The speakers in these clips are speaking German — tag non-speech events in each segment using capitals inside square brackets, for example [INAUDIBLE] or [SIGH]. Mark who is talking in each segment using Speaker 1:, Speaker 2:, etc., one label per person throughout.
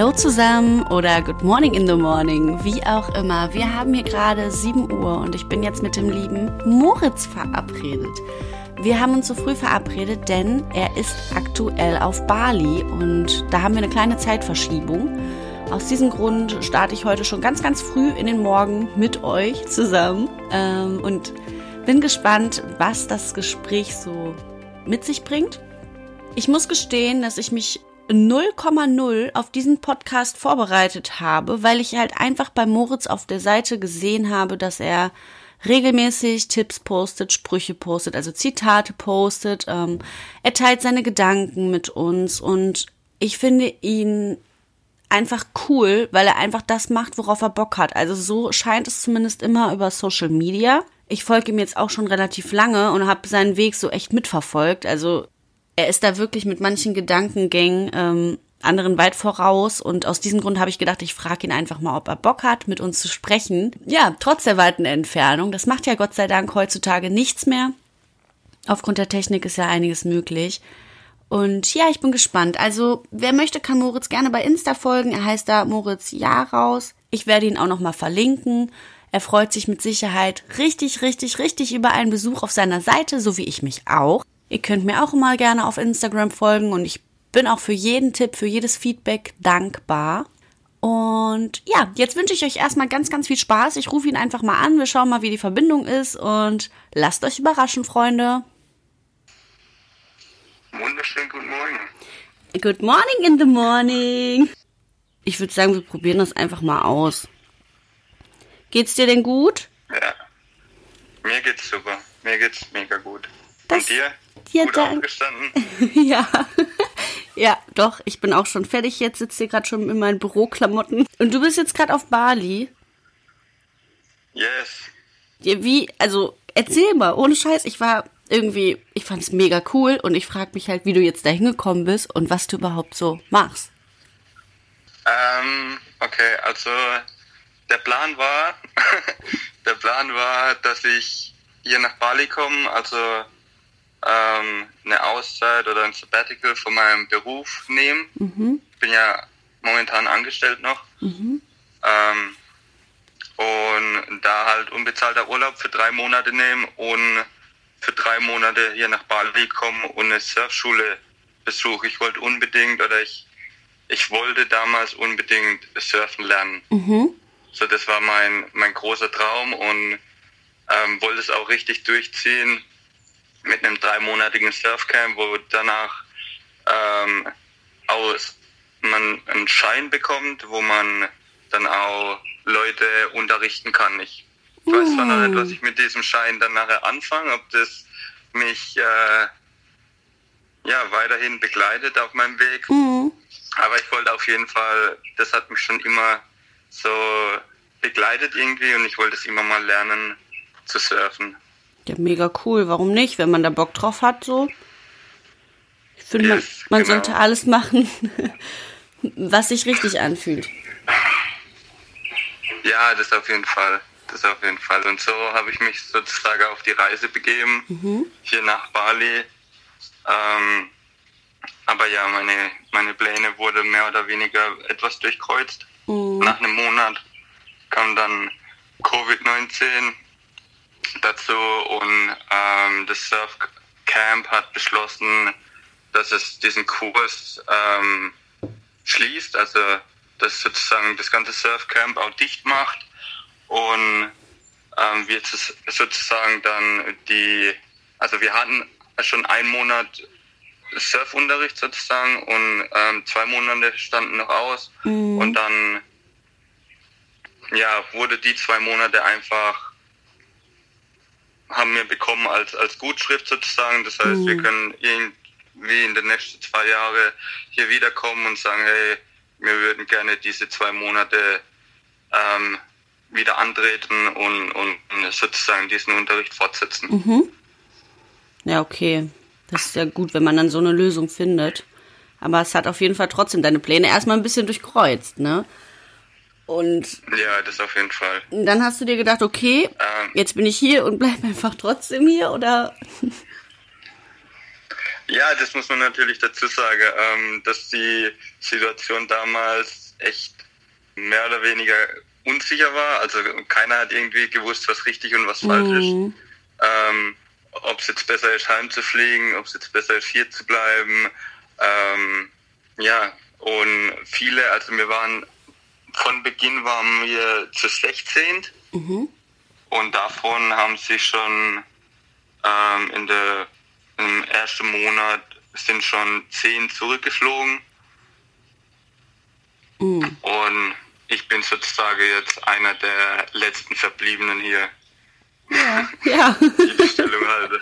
Speaker 1: Hallo zusammen oder Good Morning in the Morning, wie auch immer. Wir haben hier gerade 7 Uhr und ich bin jetzt mit dem lieben Moritz verabredet. Wir haben uns so früh verabredet, denn er ist aktuell auf Bali und da haben wir eine kleine Zeitverschiebung. Aus diesem Grund starte ich heute schon ganz, ganz früh in den Morgen mit euch zusammen ähm, und bin gespannt, was das Gespräch so mit sich bringt. Ich muss gestehen, dass ich mich 0,0 auf diesen Podcast vorbereitet habe, weil ich halt einfach bei Moritz auf der Seite gesehen habe, dass er regelmäßig Tipps postet, Sprüche postet, also Zitate postet. Ähm, er teilt seine Gedanken mit uns und ich finde ihn einfach cool, weil er einfach das macht, worauf er Bock hat. Also so scheint es zumindest immer über Social Media. Ich folge ihm jetzt auch schon relativ lange und habe seinen Weg so echt mitverfolgt. Also er ist da wirklich mit manchen Gedankengängen ähm, anderen weit voraus und aus diesem Grund habe ich gedacht, ich frage ihn einfach mal, ob er Bock hat, mit uns zu sprechen. Ja, trotz der weiten Entfernung. Das macht ja Gott sei Dank heutzutage nichts mehr. Aufgrund der Technik ist ja einiges möglich. Und ja, ich bin gespannt. Also, wer möchte, kann Moritz gerne bei Insta folgen. Er heißt da Moritz Jaraus. Ich werde ihn auch nochmal verlinken. Er freut sich mit Sicherheit richtig, richtig, richtig über einen Besuch auf seiner Seite, so wie ich mich auch. Ihr könnt mir auch mal gerne auf Instagram folgen und ich bin auch für jeden Tipp, für jedes Feedback dankbar. Und ja, jetzt wünsche ich euch erstmal ganz, ganz viel Spaß. Ich rufe ihn einfach mal an. Wir schauen mal, wie die Verbindung ist und lasst euch überraschen, Freunde.
Speaker 2: Wunderschönen guten Morgen.
Speaker 1: Good morning in the morning. Ich würde sagen, wir probieren das einfach mal aus. Geht's dir denn gut?
Speaker 2: Ja. Mir geht's super. Mir geht's mega gut.
Speaker 1: Das-
Speaker 2: Und dir? [LAUGHS]
Speaker 1: Ja,
Speaker 2: gut aufgestanden?
Speaker 1: ja. ja, doch, ich bin auch schon fertig jetzt, sitze hier gerade schon in meinen Büroklamotten. Und du bist jetzt gerade auf Bali.
Speaker 2: Yes.
Speaker 1: Ja, wie, also erzähl mal, ohne Scheiß, ich war irgendwie, ich fand's mega cool und ich frage mich halt, wie du jetzt da hingekommen bist und was du überhaupt so machst.
Speaker 2: Ähm, okay, also der Plan war, [LAUGHS] der Plan war, dass ich hier nach Bali komme, also ähm, eine Auszeit oder ein Sabbatical von meinem Beruf nehme. Ich bin ja momentan angestellt noch. Ähm, und da halt unbezahlter Urlaub für drei Monate nehmen und für drei Monate hier nach Bali kommen und eine Surfschule besuche. Ich wollte unbedingt oder ich, ich wollte damals unbedingt surfen lernen. So, das war mein, mein großer Traum und ähm, wollte es auch richtig durchziehen mit einem dreimonatigen Surfcamp, wo danach ähm, aus man einen Schein bekommt, wo man dann auch Leute unterrichten kann. Ich weiß zwar noch nicht, was ich mit diesem Schein dann nachher anfange, ob das mich äh, ja weiterhin begleitet auf meinem Weg. Aber ich wollte auf jeden Fall, das hat mich schon immer so begleitet irgendwie und ich wollte es immer mal lernen zu surfen.
Speaker 1: Ja, mega cool, warum nicht, wenn man da Bock drauf hat, so. Ich finde, man, man
Speaker 2: genau.
Speaker 1: sollte alles machen, [LAUGHS] was sich richtig anfühlt.
Speaker 2: Ja, das auf jeden Fall. Das auf jeden Fall. Und so habe ich mich sozusagen auf die Reise begeben, hier nach Bali. Ähm, aber ja, meine, meine Pläne wurden mehr oder weniger etwas durchkreuzt. Nach einem Monat kam dann Covid-19 dazu und ähm, das Surfcamp hat beschlossen, dass es diesen Kurs ähm, schließt, also dass sozusagen das ganze Surfcamp auch dicht macht und ähm, wir zus- sozusagen dann die, also wir hatten schon einen Monat Surfunterricht sozusagen und ähm, zwei Monate standen noch aus und dann ja wurde die zwei Monate einfach haben wir bekommen als als Gutschrift sozusagen. Das heißt, wir können irgendwie in den nächsten zwei Jahren hier wiederkommen und sagen, hey, wir würden gerne diese zwei Monate ähm, wieder antreten und, und sozusagen diesen Unterricht fortsetzen.
Speaker 1: Ja, okay. Das ist ja gut, wenn man dann so eine Lösung findet. Aber es hat auf jeden Fall trotzdem deine Pläne erstmal ein bisschen durchkreuzt, ne? Und
Speaker 2: Ja, das auf jeden Fall.
Speaker 1: dann hast du dir gedacht, okay,
Speaker 2: Ähm.
Speaker 1: jetzt bin ich hier und bleib einfach trotzdem hier, oder? [LAUGHS]
Speaker 2: Ja, das muss man natürlich dazu sagen, ähm, dass die Situation damals echt mehr oder weniger unsicher war. Also keiner hat irgendwie gewusst, was richtig und was falsch
Speaker 1: Mhm.
Speaker 2: ist. Ähm, ob es jetzt besser ist, heimzufliegen, ob es jetzt besser ist, hier zu bleiben. Ähm, ja, und viele, also wir waren, von Beginn waren wir zu 16
Speaker 1: Mhm.
Speaker 2: und davon haben sich schon ähm, in der, im ersten Monat sind schon 10 zurückgeflogen.
Speaker 1: Mhm.
Speaker 2: Und ich bin sozusagen jetzt einer der letzten Verbliebenen hier,
Speaker 1: Ja. [LAUGHS] Ja.
Speaker 2: die die Stellung halte.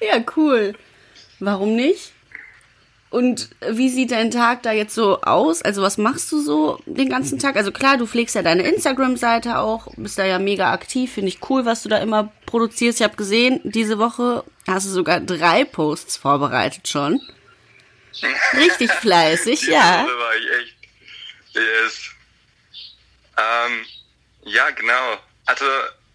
Speaker 1: ja, cool. Warum nicht? Und wie sieht dein Tag da jetzt so aus? Also was machst du so den ganzen Tag? Also klar, du pflegst ja deine Instagram-Seite auch, bist da ja mega aktiv, finde ich cool, was du da immer produzierst. Ich habe gesehen, diese Woche hast du sogar drei Posts vorbereitet schon. Richtig [LAUGHS] fleißig,
Speaker 2: Diese
Speaker 1: ja.
Speaker 2: Woche war ich echt. Yes. Ähm, ja, genau. Also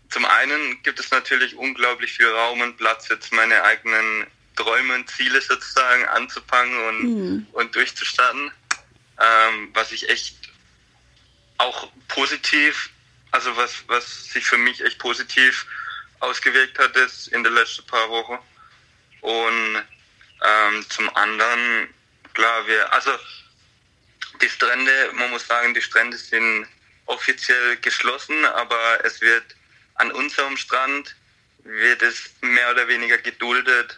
Speaker 2: zum einen gibt es natürlich unglaublich viel Raum und Platz, jetzt meine eigenen Träume und Ziele sozusagen anzupacken und, und durchzustarten. Ähm, was ich echt auch positiv, also was, was sich für mich echt positiv ausgewirkt hat ist in den letzten paar Wochen. Und ähm, zum anderen, klar, wir, also die Strände, man muss sagen, die Strände sind offiziell geschlossen, aber es wird an unserem Strand wird es mehr oder weniger geduldet,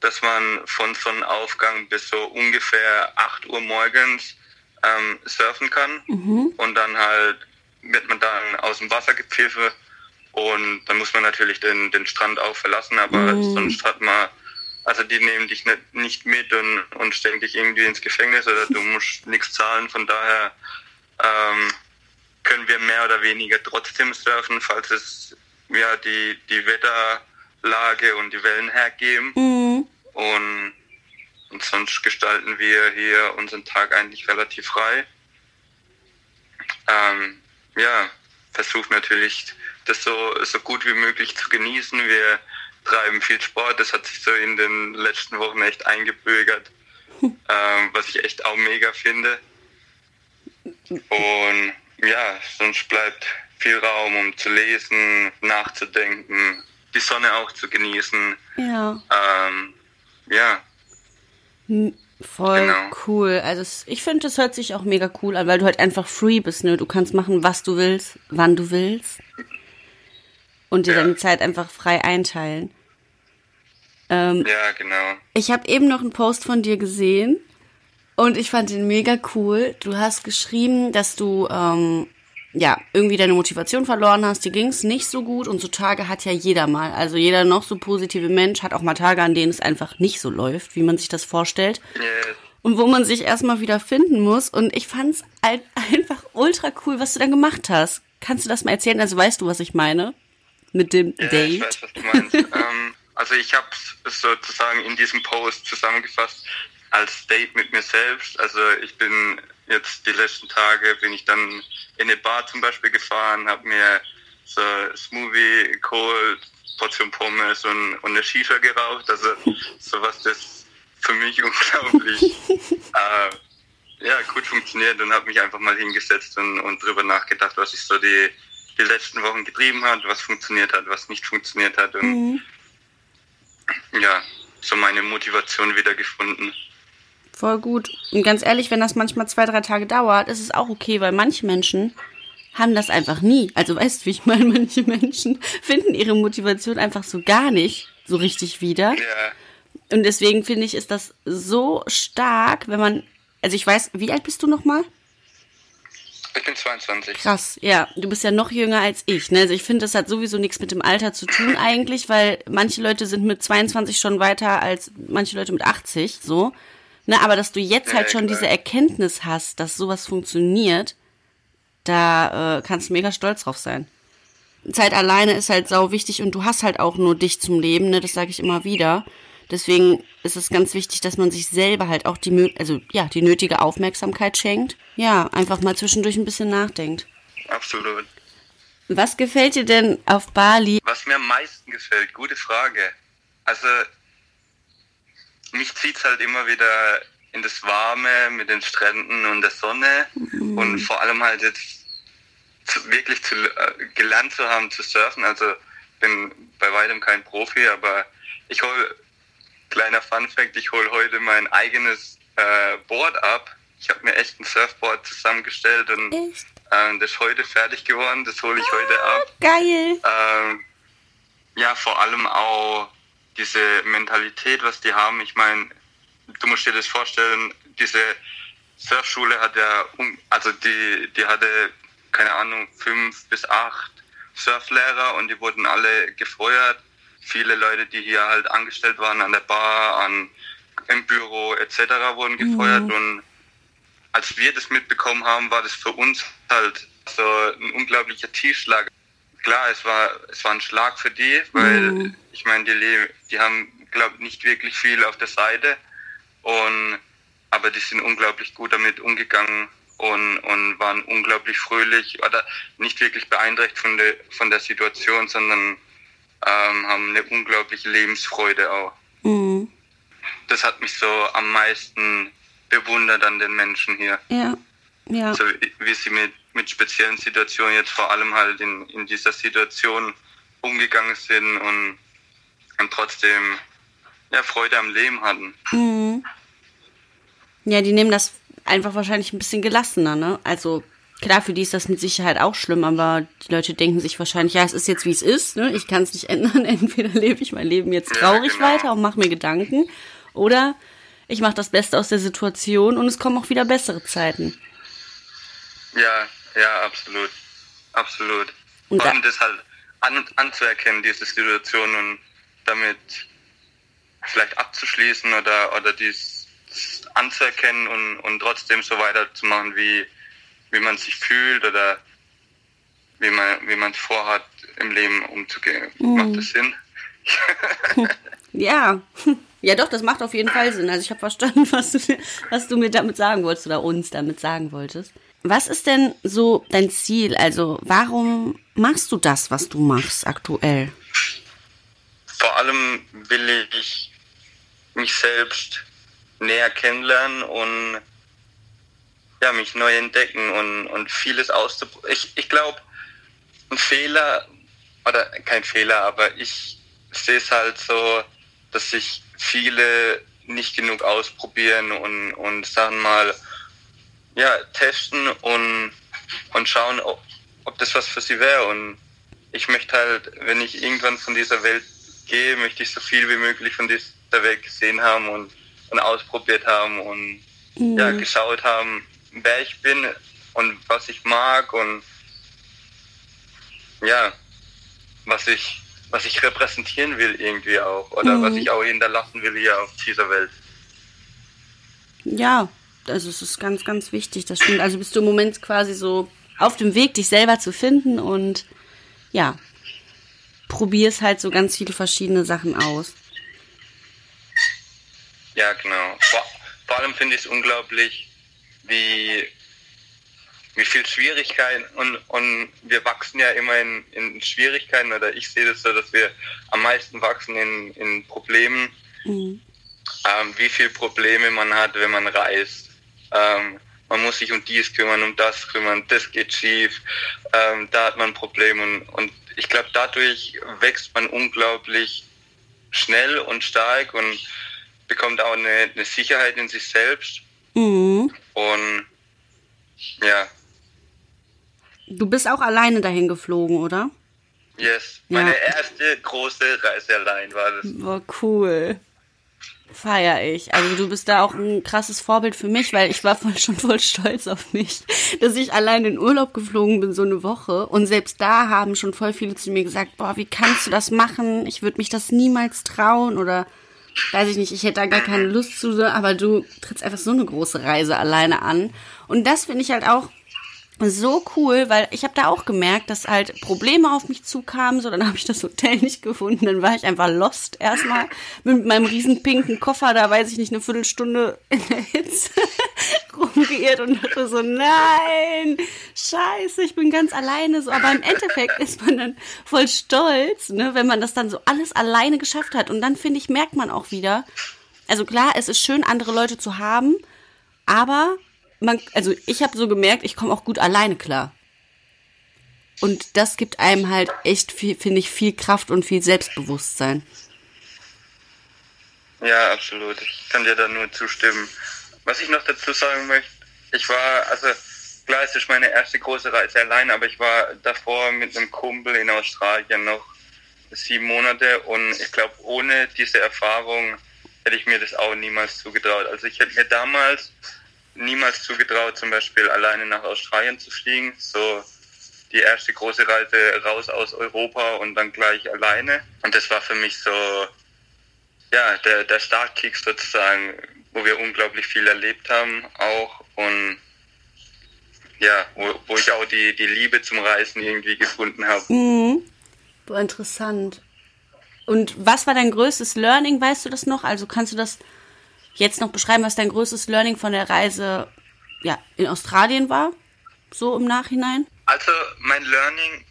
Speaker 2: dass man von Sonnenaufgang bis so ungefähr 8 Uhr morgens ähm, surfen kann. Und dann halt wird man dann aus dem Wasser gepfiffen. Und dann muss man natürlich den, den Strand auch verlassen, aber sonst hat man, also die nehmen dich nicht, nicht mit und, und stecken dich irgendwie ins Gefängnis oder du [LAUGHS] musst nichts zahlen, von daher ähm, können wir mehr oder weniger trotzdem surfen, falls es ja die, die Wetterlage und die Wellen hergeben.
Speaker 1: Mhm.
Speaker 2: Und, und sonst gestalten wir hier unseren Tag eigentlich relativ frei. Ähm, ja, versuchen natürlich das so, so gut wie möglich zu genießen. Wir treiben viel Sport, das hat sich so in den letzten Wochen echt eingebürgert, [LAUGHS] ähm, was ich echt auch mega finde. Und ja, sonst bleibt viel Raum, um zu lesen, nachzudenken, die Sonne auch zu genießen.
Speaker 1: Ja.
Speaker 2: Ähm, ja,
Speaker 1: Voll
Speaker 2: Genau.
Speaker 1: cool. Also es, ich finde, das hört sich auch mega cool an, weil du halt einfach free bist, ne? Du kannst machen, was du willst, wann du willst. Und dir
Speaker 2: Ja.
Speaker 1: deine Zeit einfach frei einteilen. Ähm,
Speaker 2: ja, genau.
Speaker 1: ich habe eben noch einen Post von dir gesehen und ich fand den mega cool. Du hast geschrieben, dass du ähm, ja irgendwie deine Motivation verloren hast. Dir ging es nicht so gut und so Tage hat ja jeder mal. Also jeder noch so positive Mensch hat auch mal Tage, an denen es einfach nicht so läuft, wie man sich das vorstellt
Speaker 2: Yes.
Speaker 1: und wo man sich erstmal wieder finden muss. Und ich fand's halt einfach ultra cool, was du dann gemacht hast. Kannst du das mal erzählen? Also weißt du, was ich meine? Mit dem
Speaker 2: ich
Speaker 1: Date?
Speaker 2: weiß, was du meinst. ähm, also ich habe es sozusagen in diesem Post zusammengefasst als Date mit mir selbst. Also ich bin jetzt die letzten Tage bin ich dann in eine Bar zum Beispiel gefahren, habe mir so Smoothie geholt, Portion Pommes und, und eine Shisha geraucht. Also sowas, das für mich [LAUGHS] unglaublich äh, ja, gut funktioniert und habe mich einfach mal hingesetzt und, und drüber nachgedacht, was ich so die, die letzten Wochen getrieben hat, was funktioniert hat, was nicht funktioniert hat und ja, so meine Motivation wieder gefunden.
Speaker 1: Voll gut. Und ganz ehrlich, wenn das manchmal zwei, drei Tage dauert, ist es auch okay, weil manche Menschen haben das einfach nie. Also weißt du, wie ich meine, [LAUGHS] manche Menschen finden ihre Motivation einfach so gar nicht so richtig wieder.
Speaker 2: Ja,
Speaker 1: Und deswegen finde ich, ist das so stark, wenn man, also ich weiß, wie alt bist du nochmal?
Speaker 2: ich bin 22.
Speaker 1: Krass, ja. Du bist ja noch jünger als ich. Ne? Also ich finde, das hat sowieso nichts mit dem Alter zu tun eigentlich, weil manche Leute sind mit 22 schon weiter als manche Leute mit 80, so. Ne, aber dass du jetzt halt schon diese Erkenntnis hast, dass sowas funktioniert, da äh, kannst du mega stolz drauf sein. Zeit alleine ist halt sau wichtig und du hast halt auch nur dich zum Leben, ne? Das sage ich immer wieder. Deswegen ist es ganz wichtig, dass man sich selber halt auch die, also ja, die nötige Aufmerksamkeit schenkt. Ja, einfach mal zwischendurch ein bisschen nachdenkt.
Speaker 2: Absolut.
Speaker 1: Was gefällt dir denn auf Bali?
Speaker 2: Was mir am meisten gefällt, gute Frage. Also, mich zieht's halt immer wieder in das Warme mit den Stränden und der Sonne mhm. und vor allem halt jetzt zu, wirklich zu, äh, gelernt zu haben zu surfen. Also bin bei weitem kein Profi, aber ich hole, kleiner Fun Fact, ich hole heute mein eigenes äh, Board ab. Ich habe mir echt ein Surfboard zusammengestellt und ähm, das ist heute fertig geworden. Das hole ich ah, heute ab.
Speaker 1: Geil.
Speaker 2: Ähm, ja, vor allem auch diese Mentalität, was die haben. Ich meine, du musst dir das vorstellen, diese Surfschule hat ja, also die, die hatte, keine Ahnung, fünf bis acht Surflehrer und die wurden alle gefeuert. Viele Leute, die hier halt angestellt waren an der Bar, an, im Büro etc. wurden gefeuert mhm. und als wir das mitbekommen haben, war das für uns halt so ein unglaublicher Tiefschlag. Klar, es war, es war ein Schlag für die, weil mhm. ich meine, die, die haben, glaube nicht wirklich viel auf der Seite und aber die sind unglaublich gut damit umgegangen und, und waren unglaublich fröhlich oder nicht wirklich beeinträchtigt von der, von der Situation, sondern ähm, haben eine unglaubliche Lebensfreude auch. Mhm. Das hat mich so am meisten bewundert an den Menschen hier.
Speaker 1: Ja, ja.
Speaker 2: So, wie sie mit, mit speziellen Situationen jetzt vor allem halt in, in dieser Situation umgegangen sind und, und trotzdem ja, Freude am Leben hatten.
Speaker 1: Mhm. Ja, die nehmen das einfach wahrscheinlich ein bisschen gelassener, ne? Also klar, für die ist das mit Sicherheit auch schlimm, aber die Leute denken sich wahrscheinlich, ja, es ist jetzt wie es ist, ne? Ich kann es nicht [LAUGHS] ändern. Entweder lebe ich mein Leben jetzt traurig ja, genau. weiter und mache mir Gedanken, oder ich mache das Beste aus der Situation und es kommen auch wieder bessere Zeiten.
Speaker 2: Ja, ja, absolut. Absolut. Und Vor allem das halt an, anzuerkennen, diese Situation und damit vielleicht abzuschließen oder, oder dies anzuerkennen und, und trotzdem so weiterzumachen, wie, wie man sich fühlt oder wie man wie man es vorhat, im Leben umzugehen. Mhm. Macht das Sinn? [LAUGHS] [LAUGHS]
Speaker 1: ja. [LAUGHS] Ja, doch, das macht auf jeden Fall Sinn. Also ich habe verstanden, was du, was du mir damit sagen wolltest oder uns damit sagen wolltest. Was ist denn so dein Ziel? Also warum machst du das, was du machst aktuell?
Speaker 2: Vor allem will ich mich selbst näher kennenlernen und ja, mich neu entdecken und, und vieles auszuprobieren. Ich, ich glaube, ein Fehler, oder kein Fehler, aber ich sehe es halt so, dass sich viele nicht genug ausprobieren und, und sagen mal, ja, testen und, und schauen, ob, ob das was für sie wäre. Und ich möchte halt, wenn ich irgendwann von dieser Welt gehe, möchte ich so viel wie möglich von dieser Welt gesehen haben und und ausprobiert haben und mhm. ja, geschaut haben, wer ich bin und was ich mag und ja, was ich, was ich repräsentieren will irgendwie auch oder mhm. was ich auch hinterlassen will hier auf dieser Welt.
Speaker 1: Ja, also es ist ganz, ganz wichtig, das stimmt. Also bist du im Moment quasi so auf dem Weg, dich selber zu finden und ja, probierst halt so ganz viele verschiedene Sachen aus.
Speaker 2: Ja, genau. Vor, vor allem finde ich es unglaublich, wie, wie viel Schwierigkeiten und, und wir wachsen ja immer in, in Schwierigkeiten oder ich sehe das so, dass wir am meisten wachsen in, in Problemen. Mhm. Ähm, wie viele Probleme man hat, wenn man reist. Ähm, man muss sich um dies kümmern, um das kümmern, das geht schief, ähm, da hat man Probleme und, und ich glaube, dadurch wächst man unglaublich schnell und stark und bekommt auch eine, eine Sicherheit in sich selbst. Mhm. Und ja.
Speaker 1: Du bist auch alleine dahin geflogen, oder?
Speaker 2: Yes. Meine ja. erste große Reise allein war das.
Speaker 1: War cool. Feier ich. Also du bist da auch ein krasses Vorbild für mich, weil ich war voll, schon voll stolz auf mich, dass ich allein in Urlaub geflogen bin, so eine Woche. Und selbst da haben schon voll viele zu mir gesagt, boah, wie kannst du das machen? Ich würde mich das niemals trauen oder weiß ich nicht, ich hätte da gar keine Lust zu, aber du trittst einfach so eine große Reise alleine an. Und das finde ich halt auch so cool, weil ich habe da auch gemerkt, dass halt Probleme auf mich zukamen, so dann habe ich das Hotel [LAUGHS] nicht gefunden, dann war ich einfach lost erstmal mit meinem riesen pinken Koffer, da weiß ich nicht, eine Viertelstunde in der Hitze [LAUGHS] rumgeirrt und dachte so, nein, scheiße, ich bin ganz alleine. So, aber im Endeffekt ist man dann voll stolz, ne, wenn man das dann so alles alleine geschafft hat. Und dann finde ich, merkt man auch wieder, also klar, es ist schön, andere Leute zu haben, aber man, also ich habe so gemerkt, ich komme auch gut alleine klar. Und das gibt einem halt echt viel, finde ich, viel Kraft und viel Selbstbewusstsein.
Speaker 2: Ja, absolut. Ich kann dir da nur zustimmen. Was ich noch dazu sagen möchte, ich war, also klar, es ist meine erste große Reise allein, aber ich war davor mit einem Kumpel in Australien noch sieben Monate und ich glaube, ohne diese Erfahrung hätte ich mir das auch niemals zugetraut. Also ich hätte mir damals niemals zugetraut, zum Beispiel alleine nach Australien zu fliegen. So die erste große Reise raus aus Europa und dann gleich alleine. Und das war für mich so, ja, der, der Startkick sozusagen, wo wir unglaublich viel erlebt haben auch und ja, wo, wo ich auch die, die Liebe zum Reisen irgendwie gefunden habe.
Speaker 1: Mhm. Interessant. Und was war dein größtes Learning, weißt du das noch? Also kannst du das jetzt noch beschreiben, was dein größtes Learning von der Reise ja, in Australien war? So im Nachhinein?
Speaker 2: Also mein Learning,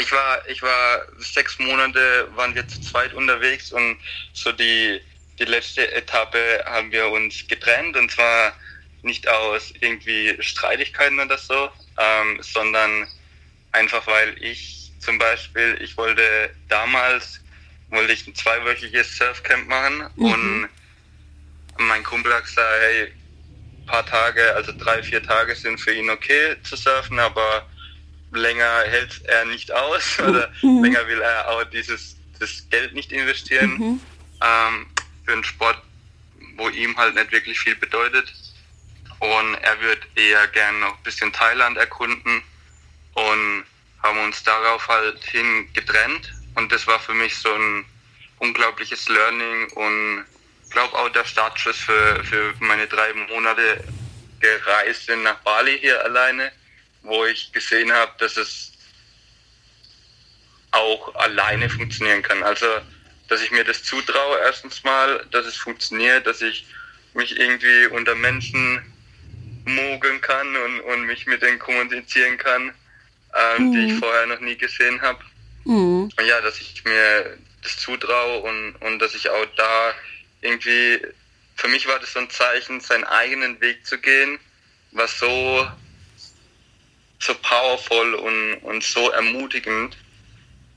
Speaker 2: ich war, ich war sechs Monate, waren wir zu zweit unterwegs und so die, die letzte Etappe haben wir uns getrennt und zwar nicht aus irgendwie Streitigkeiten oder so, ähm, sondern einfach weil ich zum Beispiel, ich wollte damals, wollte ich ein zweiwöchiges Surfcamp machen mhm. und mein Kumpel hat gesagt, hey, paar Tage, also drei, vier Tage sind für ihn okay zu surfen, aber länger hält er nicht aus [LAUGHS] oder mhm. länger will er auch dieses das Geld nicht investieren mhm. ähm, für einen Sport, wo ihm halt nicht wirklich viel bedeutet. Und er wird eher gern noch ein bisschen Thailand erkunden und haben uns darauf halt hin getrennt. Und das war für mich so ein unglaubliches Learning und glaube auch der Startschuss für, für meine drei Monate gereist bin nach Bali hier alleine, wo ich gesehen habe, dass es auch alleine funktionieren kann. Also, dass ich mir das zutraue, erstens mal, dass es funktioniert, dass ich mich irgendwie unter Menschen mogeln kann und, und mich mit denen kommunizieren kann, ähm, mhm. die ich vorher noch nie gesehen habe. Mhm. Und ja, dass ich mir das zutraue und, und dass ich auch da irgendwie, für mich war das so ein Zeichen, seinen eigenen Weg zu gehen, was so, so powerful und, und so ermutigend,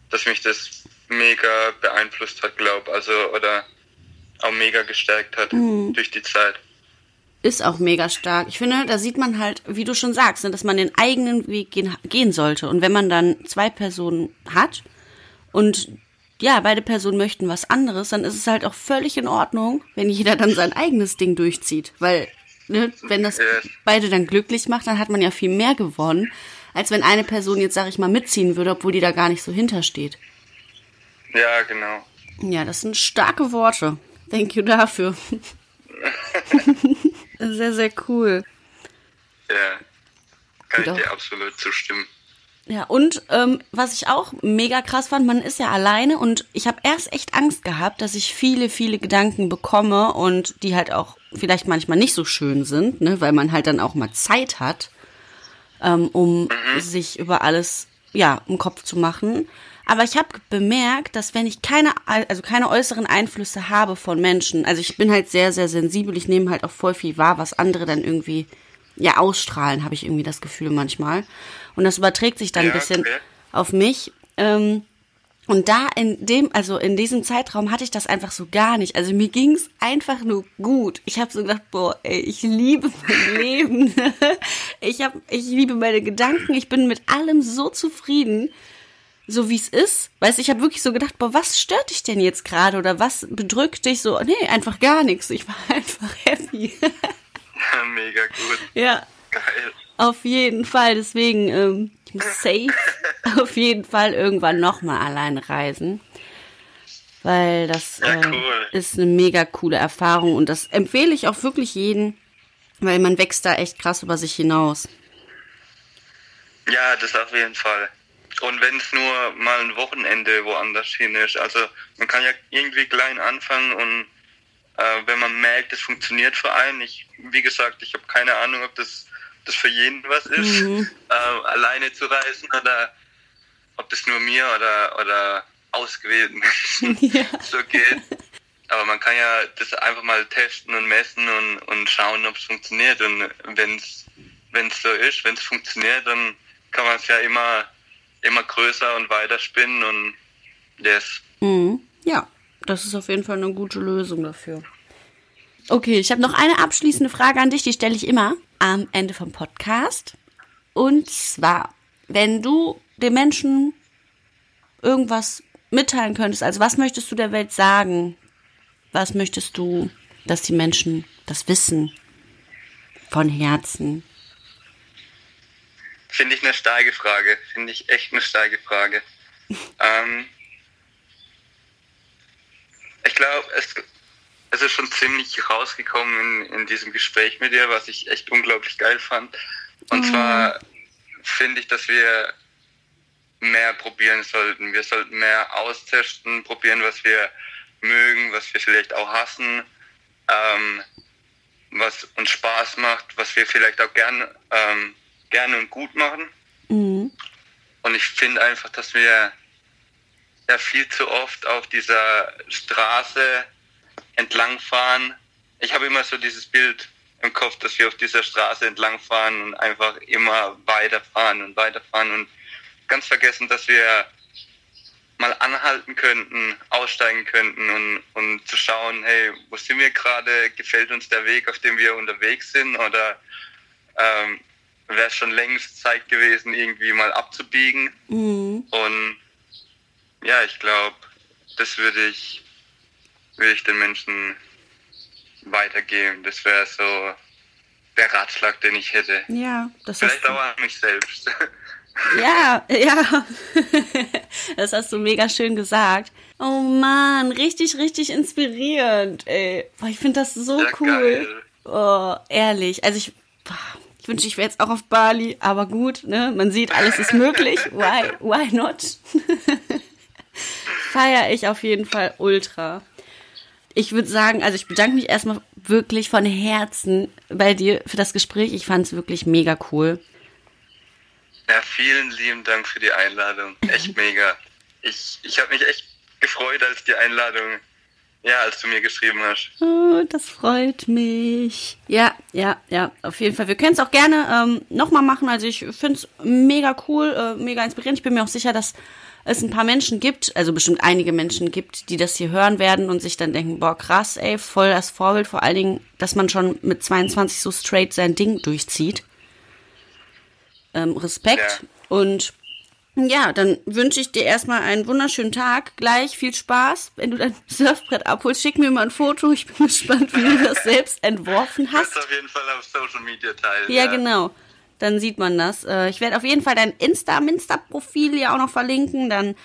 Speaker 2: dass mich das mega beeinflusst hat, glaube also oder auch mega gestärkt hat mhm. durch die Zeit.
Speaker 1: Ist auch mega stark. Ich finde, da sieht man halt, wie du schon sagst, ne, dass man den eigenen Weg gehen, gehen sollte. Und wenn man dann zwei Personen hat und ja, beide Personen möchten was anderes, dann ist es halt auch völlig in Ordnung, wenn jeder dann sein eigenes Ding durchzieht. Weil, ne, wenn das beide dann glücklich macht, dann hat man ja viel mehr gewonnen, als wenn eine Person jetzt, sag ich mal, mitziehen würde, obwohl die da gar nicht so hintersteht.
Speaker 2: Ja, genau.
Speaker 1: Ja, das sind starke Worte. Thank you dafür. [LAUGHS] sehr, sehr cool.
Speaker 2: Ja, kann Doch. ich dir absolut zustimmen.
Speaker 1: Ja, und ähm, was ich auch mega krass fand, man ist ja alleine und ich habe erst echt Angst gehabt, dass ich viele, viele Gedanken bekomme und die halt auch vielleicht manchmal nicht so schön sind, ne, weil man halt dann auch mal Zeit hat, ähm, um mhm. sich über alles ja im Kopf zu machen. Aber ich habe bemerkt, dass wenn ich keine, also keine äußeren Einflüsse habe von Menschen, also ich bin halt sehr, sehr sensibel, ich nehme halt auch voll viel wahr, was andere dann irgendwie ja ausstrahlen, habe ich irgendwie das Gefühl manchmal. Und das überträgt sich dann ja, ein bisschen okay. auf mich. Ähm, und da in dem, also in diesem Zeitraum hatte ich das einfach so gar nicht. Also mir ging's einfach nur gut. Ich habe so gedacht, boah, ey, ich liebe mein [LAUGHS] Leben. ich hab, ich liebe meine Gedanken. Ich bin mit allem so zufrieden, so wie es ist. Weißt, ich habe wirklich so gedacht, boah, was stört dich denn jetzt gerade oder was bedrückt dich so? Nee, einfach gar nichts. Ich war [LAUGHS] einfach happy. [LAUGHS]
Speaker 2: Mega gut.
Speaker 1: Ja. Geil. Auf jeden Fall. Deswegen, ähm, [LAUGHS] safe auf jeden Fall irgendwann nochmal alleine reisen. Weil das ja, äh, ist eine mega coole Erfahrung und das empfehle ich auch wirklich jeden, weil man wächst da echt krass über sich hinaus.
Speaker 2: Ja, das auf jeden Fall. Und wenn es nur mal ein Wochenende woanders hin ist. Also man kann ja irgendwie klein anfangen und äh, wenn man merkt, es funktioniert für einen. Ich, wie gesagt, ich habe keine Ahnung, ob das das für jeden was ist, mhm. [LAUGHS] äh, alleine zu reisen oder ob das nur mir oder, oder ausgewählten Menschen [LAUGHS] ja. so geht. Aber man kann ja das einfach mal testen und messen und, und schauen, ob es funktioniert. Und wenn es so ist, wenn es funktioniert, dann kann man es ja immer, immer größer und weiter spinnen und yes.
Speaker 1: Mhm. Ja, das ist auf jeden Fall eine gute Lösung dafür. Okay, ich habe noch eine abschließende Frage an dich, die stelle ich immer am Ende vom Podcast. Und zwar, wenn du den Menschen irgendwas mitteilen könntest, also was möchtest du der Welt sagen? Was möchtest du, dass die Menschen das wissen? Von Herzen.
Speaker 2: Finde ich eine starke Frage. Finde ich echt eine starke Frage. [LAUGHS] ähm, ich glaube, es, es ist schon ziemlich rausgekommen in, in diesem Gespräch mit dir, was ich echt unglaublich geil fand. Und mhm. zwar finde ich, dass wir mehr probieren sollten. Wir sollten mehr austesten, probieren, was wir mögen, was wir vielleicht auch hassen, ähm, was uns Spaß macht, was wir vielleicht auch gerne, ähm, gerne und gut machen. Mhm. Und ich finde einfach, dass wir ja viel zu oft auf dieser Straße entlangfahren. Ich habe immer so dieses Bild im Kopf, dass wir auf dieser Straße entlangfahren und einfach immer weiterfahren und weiterfahren und ganz vergessen, dass wir mal anhalten könnten, aussteigen könnten und, und zu schauen, hey, wo sind wir gerade? Gefällt uns der Weg, auf dem wir unterwegs sind? Oder ähm, wäre es schon längst Zeit gewesen, irgendwie mal abzubiegen? Mhm. Und ja, ich glaube, das würde ich, würde ich den Menschen weitergeben. Das wäre so der Ratschlag, den ich hätte.
Speaker 1: Ja,
Speaker 2: das Vielleicht auch an mich selbst. [LAUGHS]
Speaker 1: Ja, ja. [LAUGHS] Das hast du mega schön gesagt. Oh Mann, richtig, richtig inspirierend, ey. Boah, ich finde das so ja, cool. Oh, ehrlich. Also ich, ich wünsche, ich wäre jetzt auch auf Bali, aber gut, ne? Man sieht, alles ist möglich. Why, why not? [LAUGHS] Feier ich auf jeden Fall ultra. Ich würde sagen, also ich bedanke mich erstmal wirklich von Herzen bei dir für das Gespräch. Ich fand es wirklich mega cool.
Speaker 2: Ja, vielen lieben Dank für die Einladung. Echt [LAUGHS] mega. Ich, ich habe mich echt gefreut, als die Einladung, ja, als du mir geschrieben hast.
Speaker 1: Oh, das freut mich. Ja, ja, ja, auf jeden Fall. Wir können es auch gerne ähm, nochmal machen. Also ich finde es mega cool, äh, mega inspirierend. Ich bin mir auch sicher, dass es ein paar Menschen gibt, also bestimmt einige Menschen gibt, die das hier hören werden und sich dann denken, boah, krass, ey, voll das Vorbild. Vor allen Dingen, dass man schon mit 22 so straight sein Ding durchzieht ähm, Respekt. Ja. Und ja, dann wünsche ich dir erstmal einen wunderschönen Tag. Gleich viel Spaß. Wenn du dein [LAUGHS] Surfbrett abholst, schick mir mal ein Foto. Ich bin [LAUGHS] gespannt, wie du das selbst entworfen hast.
Speaker 2: Das auf jeden Fall auf Social Media teilen.
Speaker 1: Ja, ja. genau. Dann sieht man das. Äh, ich werde auf jeden Fall dein Insta-Minsta-Profil ja auch noch verlinken. Dann,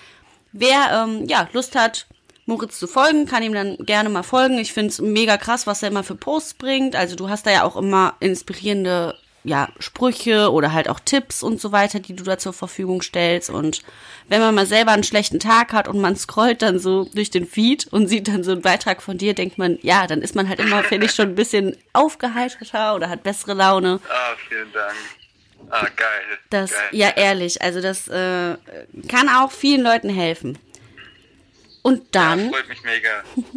Speaker 1: wer ähm, ja, Lust hat, Moritz zu folgen, kann ihm dann gerne mal folgen. Ich finde es mega krass, was er immer für Posts bringt. Also du hast da ja auch immer inspirierende ja, Sprüche oder halt auch Tipps und so weiter, die du da zur Verfügung stellst. Und wenn man mal selber einen schlechten Tag hat und man scrollt dann so durch den Feed und sieht dann so einen Beitrag von dir, denkt man, ja, dann ist man halt immer, finde ich, schon ein bisschen aufgeheiterter oder hat bessere Laune.
Speaker 2: Ah, vielen Dank. Ah, geil.
Speaker 1: Das,
Speaker 2: geil.
Speaker 1: ja, ehrlich, also das äh, kann auch vielen Leuten helfen. Und dann.
Speaker 2: Ja, freut mich mega. [LAUGHS]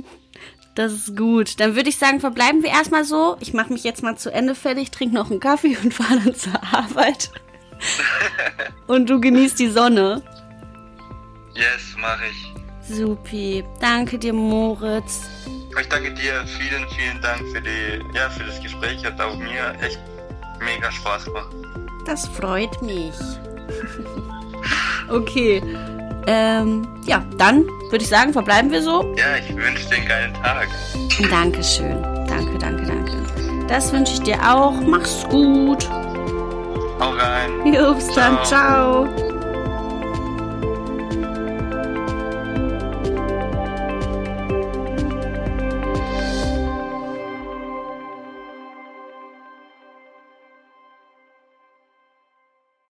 Speaker 1: Das ist gut. Dann würde ich sagen, verbleiben wir erstmal so. Ich mache mich jetzt mal zu Ende fertig, trinke noch einen Kaffee und [LAUGHS] fahre dann zur Arbeit. [LAUGHS] und du genießt die Sonne.
Speaker 2: Yes, mache ich.
Speaker 1: Supi. Danke dir, Moritz.
Speaker 2: Ich danke dir. Vielen, vielen Dank für, die, ja, für das Gespräch. Hat auch mir echt mega Spaß gemacht.
Speaker 1: Das freut mich. [LAUGHS] okay. Ähm, ja, dann würde ich sagen, verbleiben wir so.
Speaker 2: Ja, ich wünsche dir einen geilen Tag.
Speaker 1: Dankeschön. Danke, danke, danke. Das wünsche ich dir auch. Mach's gut.
Speaker 2: Hau rein.
Speaker 1: Jo, bis dann. Ciao. Ciao.